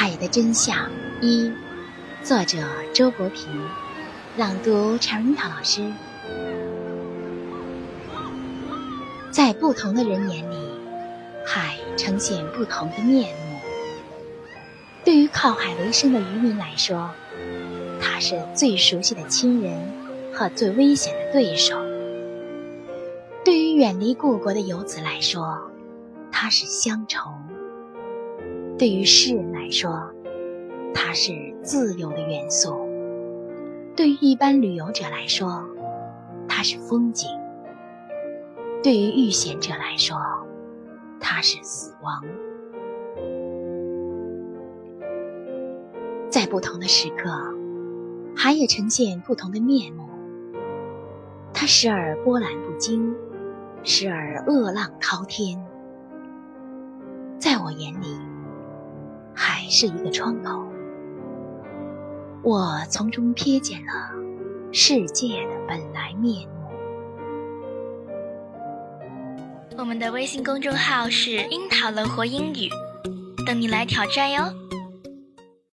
海的真相一，作者周国平，朗读陈樱桃老师。在不同的人眼里，海呈现不同的面目。对于靠海为生的渔民来说，它是最熟悉的亲人和最危险的对手；对于远离故国的游子来说，它是乡愁；对于诗人来说，它是自由的元素；对于一般旅游者来说，它是风景；对于遇险者来说，它是死亡。在不同的时刻，海也呈现不同的面目。它时而波澜不惊，时而恶浪滔天。在我眼里，是一个窗口，我从中瞥见了世界的本来面目。我们的微信公众号是“樱桃乐活英语”，等你来挑战哟。